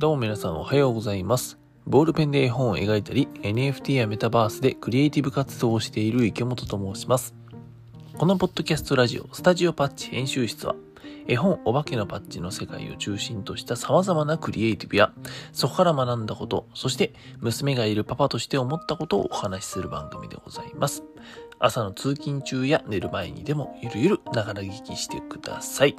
どうも皆さんおはようございます。ボールペンで絵本を描いたり、NFT やメタバースでクリエイティブ活動をしている池本と申します。このポッドキャストラジオ、スタジオパッチ編集室は、絵本お化けのパッチの世界を中心とした様々なクリエイティブや、そこから学んだこと、そして娘がいるパパとして思ったことをお話しする番組でございます。朝の通勤中や寝る前にでもゆるゆるながら聞きしてください。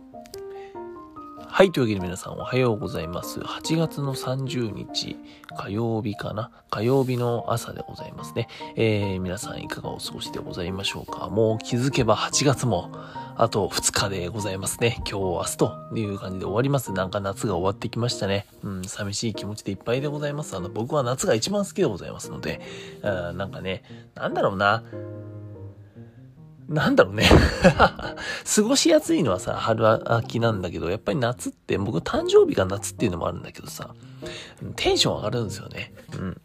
はい。というわけで皆さんおはようございます。8月の30日火曜日かな？火曜日の朝でございますね。えー、皆さんいかがお過ごしでございましょうか？もう気づけば8月もあと2日でございますね。今日、明日という感じで終わります。なんか夏が終わってきましたね。うん、寂しい気持ちでいっぱいでございます。あの、僕は夏が一番好きでございますので、あなんかね、なんだろうな。なんだろうね。過ごしやすいのはさ、春秋なんだけど、やっぱり夏って、僕誕生日が夏っていうのもあるんだけどさ、テンション上がるんですよね。うん。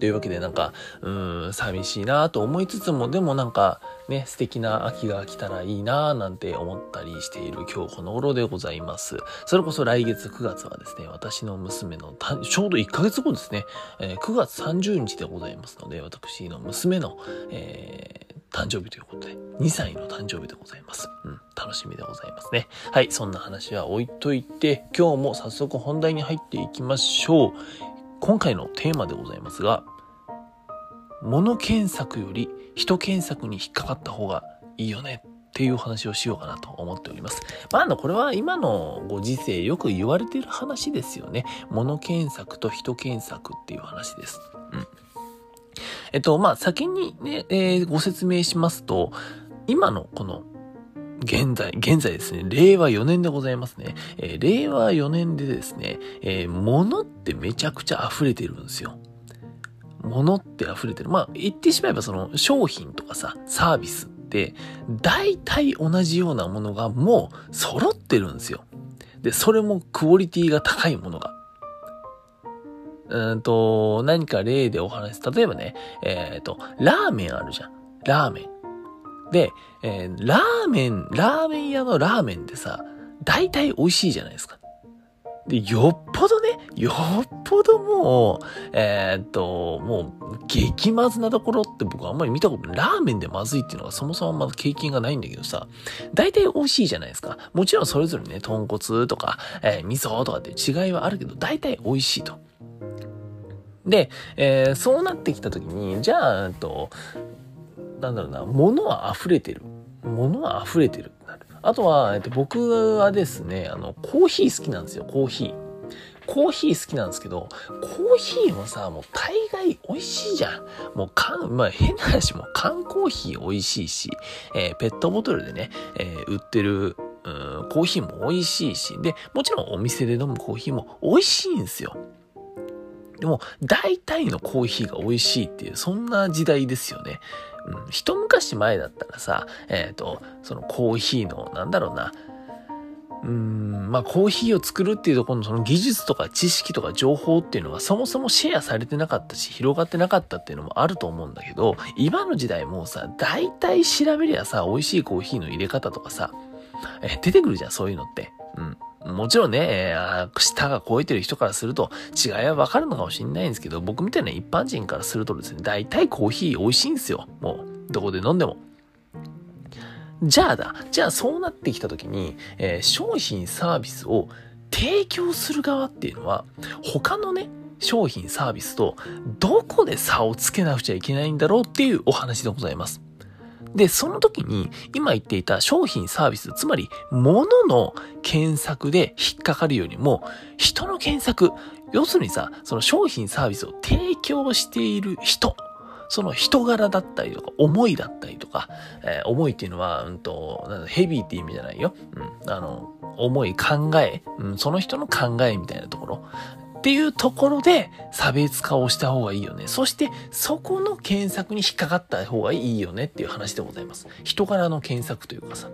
というわけでなんか、うん、寂しいなと思いつつも、でもなんか、ね、素敵な秋が来たらいいななんて思ったりしている今日この頃でございます。それこそ来月9月はですね、私の娘のちょうど1ヶ月後ですね、えー9月30日でございますので、私の娘の、え誕生日ということで、2歳の誕生日でございます。うん、楽しみでございますね。はい、そんな話は置いといて、今日も早速本題に入っていきましょう。今回のテーマでございますが、物検索より人検索に引っかかった方がいいよねっていう話をしようかなと思っております。まあ、あの、これは今のご時世よく言われてる話ですよね。物検索と人検索っていう話です。うん。えっと、まあ、先にね、えーご説明しますと、今のこの、現在、現在ですね、令和4年でございますね。えー令和4年でですね、えー物ってめちゃくちゃ溢れてるんですよ。物って溢れてる。まあ、言ってしまえばその商品とかさ、サービスって、大体同じようなものがもう揃ってるんですよ。で、それもクオリティが高いものが。うんと、何か例でお話し、例えばね、えっ、と、ラーメンあるじゃん。ラーメン。で、えーラーメン、ラーメン屋のラーメンってさ、大体美味しいじゃないですか。で、よっぽどね、よっぽどもう、えーっと、もう、激まずなところって僕あんまり見たことない。ラーメンでまずいっていうのがそもそもまだ経験がないんだけどさ、大体美味しいじゃないですか。もちろんそれぞれね、豚骨とか、えー味噌とかって違いはあるけど、大体美味しいと。で、えーそうなってきた時に、じゃあ、えっと、なんだろうな、物は溢れてる。物は溢れてる。あとは、えっと、僕はですね、あの、コーヒー好きなんですよ、コーヒー。コーヒー好きなんですけど、コーヒーもさ、もう大概美味しいじゃん。もう缶、まあ変な話、も缶コーヒー美味しいし、えーペットボトルでね、えー売ってる、うんコーヒーも美味しいし、で、もちろんお店で飲むコーヒーも美味しいんですよ。でも、大体のコーヒーが美味しいっていう、そんな時代ですよね。うん、一昔前だったらさ、えっ、と、そのコーヒーの、なんだろうな、うん、まあコーヒーを作るっていうところのその技術とか知識とか情報っていうのがそもそもシェアされてなかったし、広がってなかったっていうのもあると思うんだけど、今の時代もさ、大体調べりゃさ、美味しいコーヒーの入れ方とかさ、え出てくるじゃん、そういうのって。うん。もちろんね、舌が超えてる人からすると違いはわかるのかもしれないんですけど、僕みたいな一般人からするとですね、大体コーヒー美味しいんですよ。もう、どこで飲んでも。じゃあだ、じゃあそうなってきた時に、えー商品サービスを提供する側っていうのは、他のね、商品サービスとどこで差をつけなくちゃいけないんだろうっていうお話でございます。で、その時に今言っていた商品サービス、つまり物の検索で引っかかるよりも人の検索、要するにさ、その商品サービスを提供している人、その人柄だったりとか、思いだったりとか、えー思いっていうのは、うんと、ヘビーって意味じゃないよ。うん、あの、思い、考え、うん、その人の考えみたいなところ。っていうところで差別化をした方がいいよね。そしてそこの検索に引っかかった方がいいよねっていう話でございます。人柄の検索というかさ。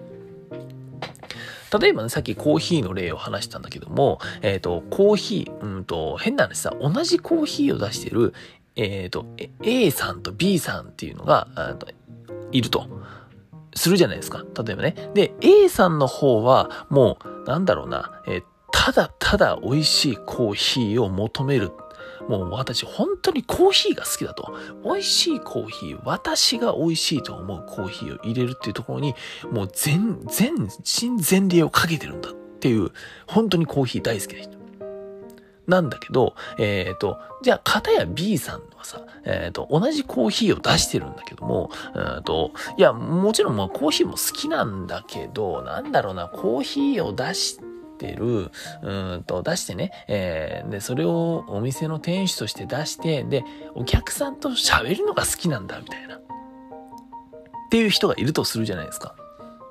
例えばね、さっきコーヒーの例を話したんだけども、えっ、と、コーヒー、うんと、変な話さ、同じコーヒーを出してる、えっ、と、A さんと B さんっていうのが、あいると。するじゃないですか。例えばね。で、A さんの方は、もう、なんだろうな、えっーただただ美味しいコーヒーを求める。もう私本当にコーヒーが好きだと。美味しいコーヒー、私が美味しいと思うコーヒーを入れるっていうところに、もう全、全身全霊をかけてるんだっていう、本当にコーヒー大好きな人。なんだけど、えっ、ー、と、じゃあ、片や B さんはさ、えっ、ー、と、同じコーヒーを出してるんだけども、えっ、ー、と、いや、もちろんまあコーヒーも好きなんだけど、なんだろうな、コーヒーを出してる、うんと、出してね、えー、で、それをお店の店主として出して、で、お客さんと喋るのが好きなんだ、みたいな。っていう人がいるとするじゃないですか。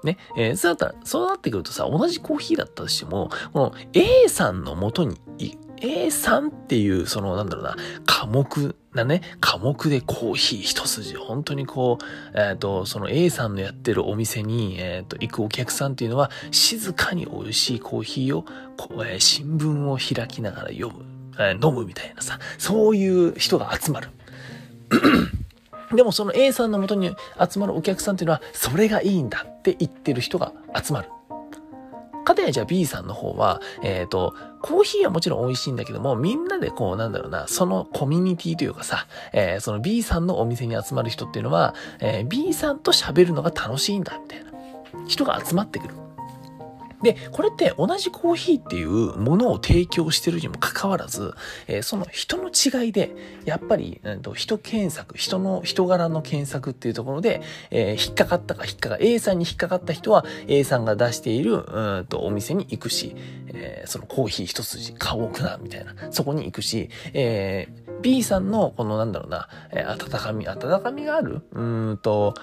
ね。えー、そうだったら、そうなってくるとさ、同じコーヒーだったとしても、この A さんの元に A3 っていう、その、なんだろうな、科目なね、科目でコーヒー一筋、本当にこう、えっ、ー、と、その A さんのやってるお店に、えっ、ー、と、行くお客さんっていうのは、静かに美味しいコーヒーを、えー、新聞を開きながら読む、え飲むみたいなさ、そういう人が集まる。でもその A さんのもとに集まるお客さんっていうのは、それがいいんだって言ってる人が集まる。かたやじゃあ B さんの方は、えっ、ー、と、コーヒーはもちろん美味しいんだけども、みんなでこう、なんだろうな、そのコミュニティというかさ、えー、その B さんのお店に集まる人っていうのは、えー、B さんと喋るのが楽しいんだ、みたいな。人が集まってくる。で、これって同じコーヒーっていうものを提供してるにもかかわらず、えー、その人の違いで、やっぱり、えー、と人検索、人の人柄の検索っていうところで、えー、引っかかったか引っかか、A さんに引っかかった人は A さんが出している、うんとお店に行くし、えー、そのコーヒー一筋買おうかな、みたいな、そこに行くし、えー、B さんのこのなんだろうな、えー、温かみ、温かみがあるうんと、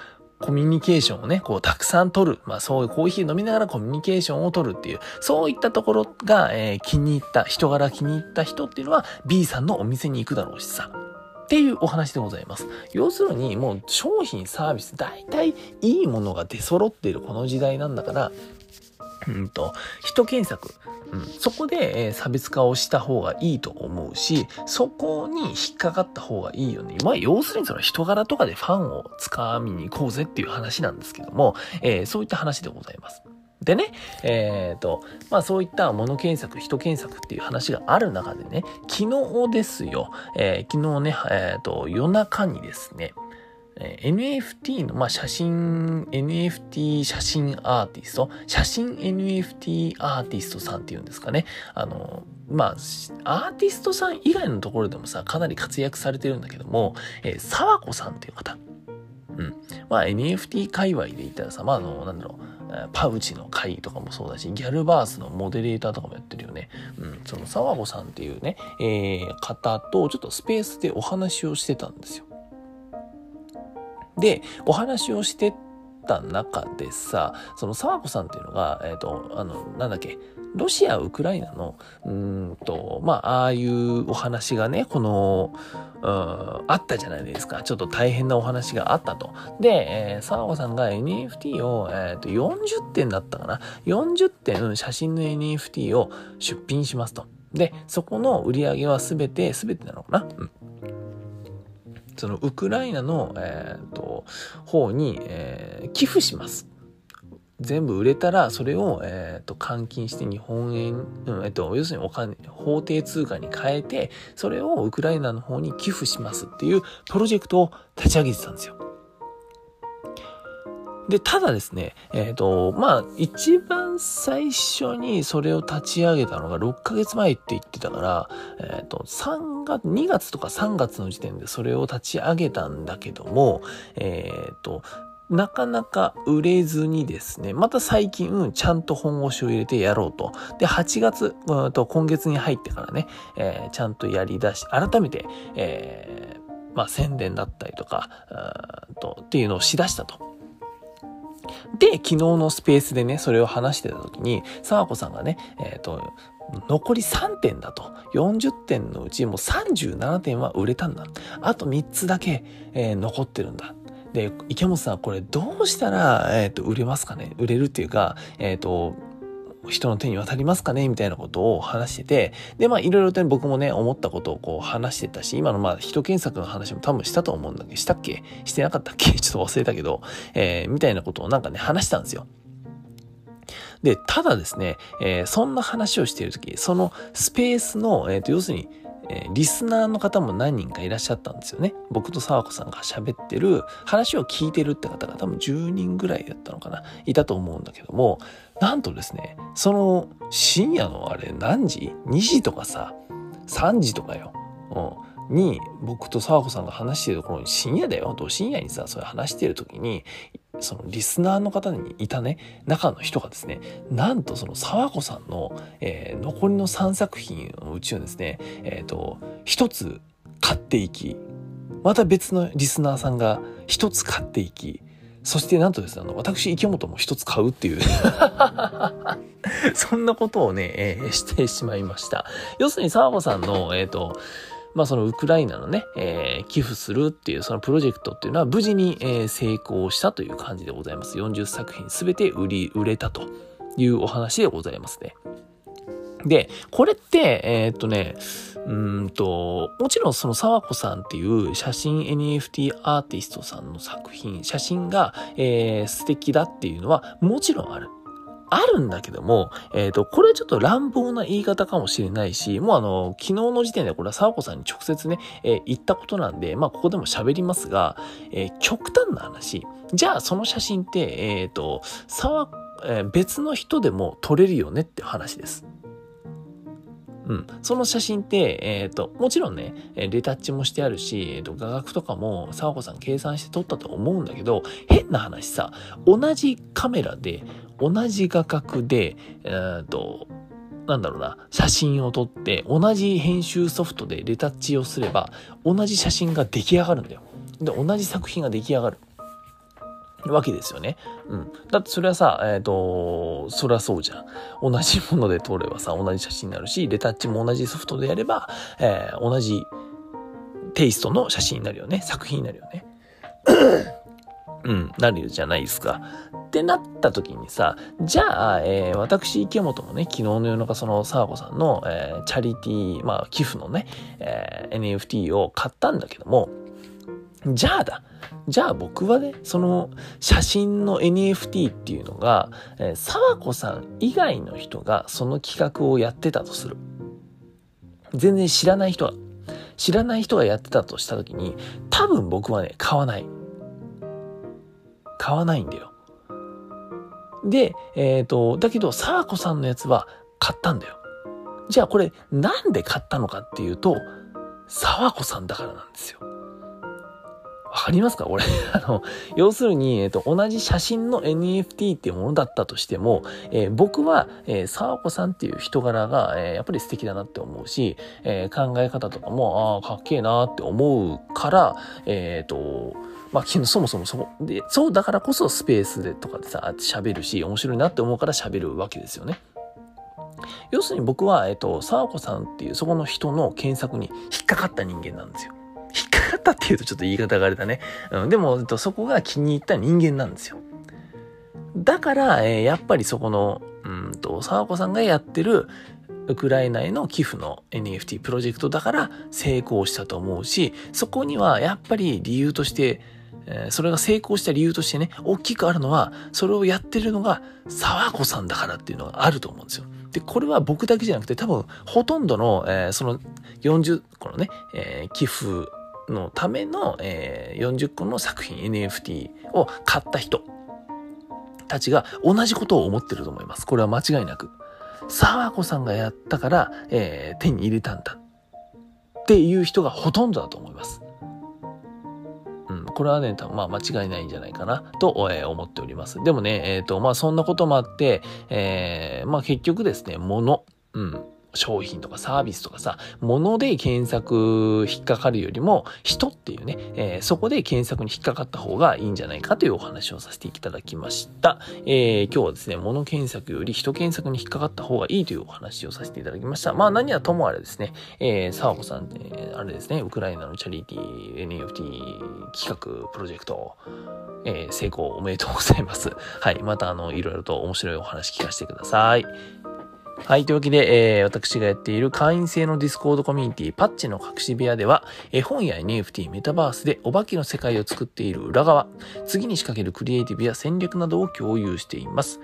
コミュニケーションをね、こう、たくさん取る。まあ、そういうコーヒー飲みながらコミュニケーションを取るっていう、そういったところが、えー、気に入った、人柄気に入った人っていうのは、B さんのお店に行くだろうしさ。っていうお話でございます。要するに、もう商品、サービス、大体いいものが出揃っているこの時代なんだから、うんと、人検索。うん、そこで、えー、差別化をした方がいいと思うし、そこに引っかかった方がいいよね。まあ、要するにその人柄とかでファンをつかみに行こうぜっていう話なんですけども、えー、そういった話でございます。でね、えっ、ー、と、まあそういった物検索、人検索っていう話がある中でね、昨日ですよ、えー、昨日ね、えっ、ー、と、夜中にですね、NFT の、まあ、写真、NFT 写真アーティスト、写真 NFT アーティストさんっていうんですかね。あの、まあ、アーティストさん以外のところでもさ、かなり活躍されてるんだけども、えー、沢子さんっていう方。うん。まあ、NFT 界隈で言ったらさ、まあ、あの、なんだろう。パウチの会とかもそうだし、ギャルバースのモデレーターとかもやってるよね。うん、その沢子さんっていうね、えー、方とちょっとスペースでお話をしてたんですよ。で、お話をしてた中でさ、その沢子さんっていうのが、えっ、ー、と、あの、なんだっけ、ロシア、ウクライナの、うんと、まあ、ああいうお話がね、この、うん、あったじゃないですか。ちょっと大変なお話があったと。で、えー、沢子さんが NFT を、えっ、ー、と、40点だったかな。40点写真の NFT を出品しますと。で、そこの売り上げはすべて、すべてなのかな？うん。そのウクライナの、えーと、方に、えー、寄付します。全部売れたら、それを、えーと、換金して日本円、うんえっと、要するにお金、法定通貨に変えて、それをウクライナの方に寄付しますっていうプロジェクトを立ち上げてたんですよ。で、ただですね、えっ、ー、と、まあ、一番最初にそれを立ち上げたのが6ヶ月前って言ってたから、え、ー、と、3月、2月とか3月の時点でそれを立ち上げたんだけども、えっ、ー、と、なかなか売れずにですね、また最近、ちゃんと本腰を入れてやろうと。で、8月、うんと今月に入ってからね、えー、ちゃんとやり出し、改めて、えー、まあ宣伝だったりとか、とっていうのをしだしたと。で、昨日のスペースでね、それを話してた時に、沢子さんがね、えっ、ー、と、残り3点だと。40点のうちもう37点は売れたんだ。あと3つだけ、えー、残ってるんだ。で、池本さん、これどうしたら、えっ、ー、と、売れますかね？売れるっていうか、えっ、と、人の手に渡りますかね？みたいなことを話してて、で、まあいろいろと僕もね、思ったことをこう話してたし、今のまあ人検索の話も多分したと思うんだけど、したっけ？してなかったっけ？ちょっと忘れたけど、えー、みたいなことをなんかね、話したんですよ。で、ただですね、えー、そんな話をしているとき、そのスペースの、えっ、ー、と、要するに、えー、リスナーの方も何人かいらっしゃったんですよね。僕と沢子さんが喋ってる、話を聞いてるって方が多分10人ぐらいだったのかな、いたと思うんだけども、なんとですね、その深夜のあれ何時 ?2 時とかさ、3時とかよ。うんに僕と沢子さんが話してるところに深夜だよ。と深夜にさそれ話してる時にそのリスナーの方にいたね。中の人がですねなんとその沢子さんの、えー、残りの3作品のうちをですねえっ、ー、と一つ買っていきまた別のリスナーさんが一つ買っていきそしてなんとですね、あの、私、池本も一つ買うっていう。そんなことをね、えー、してしまいました。要するに、沢子さんの、えっ、ー、と、まあそのウクライナのね、えー、寄付するっていうそのプロジェクトっていうのは無事に、えー、成功したという感じでございます。40作品すべて売り、売れたというお話でございますね。で、これって、えー、っとね、うんと、もちろんその沢子さんっていう写真 NFT アーティストさんの作品、写真が、えー、素敵だっていうのはもちろんある。あるんだけども、えっ、ー、と、これちょっと乱暴な言い方かもしれないし、もうあの、昨日の時点でこれは沢子さんに直接ね、えー、言ったことなんで、まあ、ここでも喋りますが、えー、極端な話、じゃあその写真って、えっ、と、沢、え別の人でも撮れるよねって話です。うん。その写真って、えっ、ー、と、もちろんね、レタッチもしてあるし、えっ、ー、と、画角とかも沢子さん計算して撮ったと思うんだけど、変な話さ、同じカメラで、同じ画角で、えっ、ー、と、なんだろうな、写真を撮って、同じ編集ソフトでレタッチをすれば、同じ写真が出来上がるんだよ。で、同じ作品が出来上がる。わけですよね。うん。だってそれはさ、えっ、ー、と、そりゃそうじゃん。同じもので撮ればさ、同じ写真になるし、レタッチも同じソフトでやれば、えー、同じテイストの写真になるよね。作品になるよね。うん、なるじゃないですか。ってなった時にさ、じゃあ、えー、私、池本もね、昨日の夜中、その、沢子さんの、えー、チャリティー、まあ、寄付のね、えー、NFT を買ったんだけども、じゃあだ。じゃあ僕はね、その写真の NFT っていうのが、えー、沢子さん以外の人がその企画をやってたとする。全然知らない人が、知らない人がやってたとした時に、多分僕はね、買わない。買わないんだよ。で、えっ、ー、と、だけど、沢子さんのやつは買ったんだよ。じゃあこれ、なんで買ったのかっていうと、沢子さんだからなんですよ。わかりますか？俺、あの、要するに、えっ、と、同じ写真の NFT っていうものだったとしても、えー、僕は、えー、沢子さんっていう人柄が、えー、やっぱり素敵だなって思うし、え、考え方とかも、ああ、かっけえなって思うから、えっ、と、まあ、そもそもそこで、そうだからこそスペースでとかでさ、喋るし、面白いなって思うから喋るわけですよね。要するに僕は、えっ、と、沢子さんっていうそこの人の検索に引っかかった人間なんですよ。引っかかったっていうとちょっと言い方があれだね。うん、でも、えっとそこが気に入った人間なんですよ。だから、えー、やっぱりそこの、うんと、沢子さんがやってる、ウクライナへの寄付の NFT プロジェクトだから成功したと思うし、そこにはやっぱり理由として、え、それが成功した理由としてね、大きくあるのは、それをやってるのが沢子さんだからっていうのがあると思うんですよ。で、これは僕だけじゃなくて多分ほとんどの、えー、その40個のね、えー、寄付のための、えー、40個の作品 NFT を買った人たちが同じことを思ってると思います。これは間違いなく。沢子さんがやったから、えー、手に入れたんだっていう人がほとんどだと思います。これはね、まあ間違いないんじゃないかなと、えー、思っております。でもね、えっ、ー、と、まあそんなこともあって、えー、まあ結局ですね、物、うん、商品とかサービスとかさ、物で検索引っかかるよりも、人っていうね、えー、そこで検索に引っかかった方がいいんじゃないかというお話をさせていただきました。えー、今日はですね、物検索より人検索に引っかかった方がいいというお話をさせていただきました。まあ何はともあれですね、えー、沢子さん、えー、あれですね、ウクライナのチャリティ NFT 企画プロジェクト、えー、成功おめでとうございます。はい。またあの、いろいろと面白いお話聞かせてください。はい。というわけで、えー、私がやっている会員制のディスコードコミュニティパッチの隠し部屋では、絵本や NFT、メタバースでお化けの世界を作っている裏側、次に仕掛けるクリエイティブや戦略などを共有しています。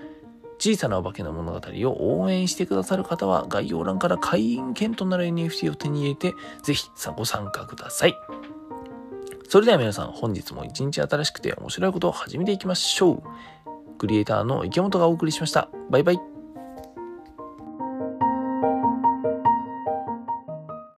小さなお化けの物語を応援してくださる方は概要欄から会員権となる NFT を手に入れて、ぜひご参加ください。それでは皆さん、本日も一日新しくて面白いことを始めていきましょう。クリエイターの池本がお送りしました。バイバイ。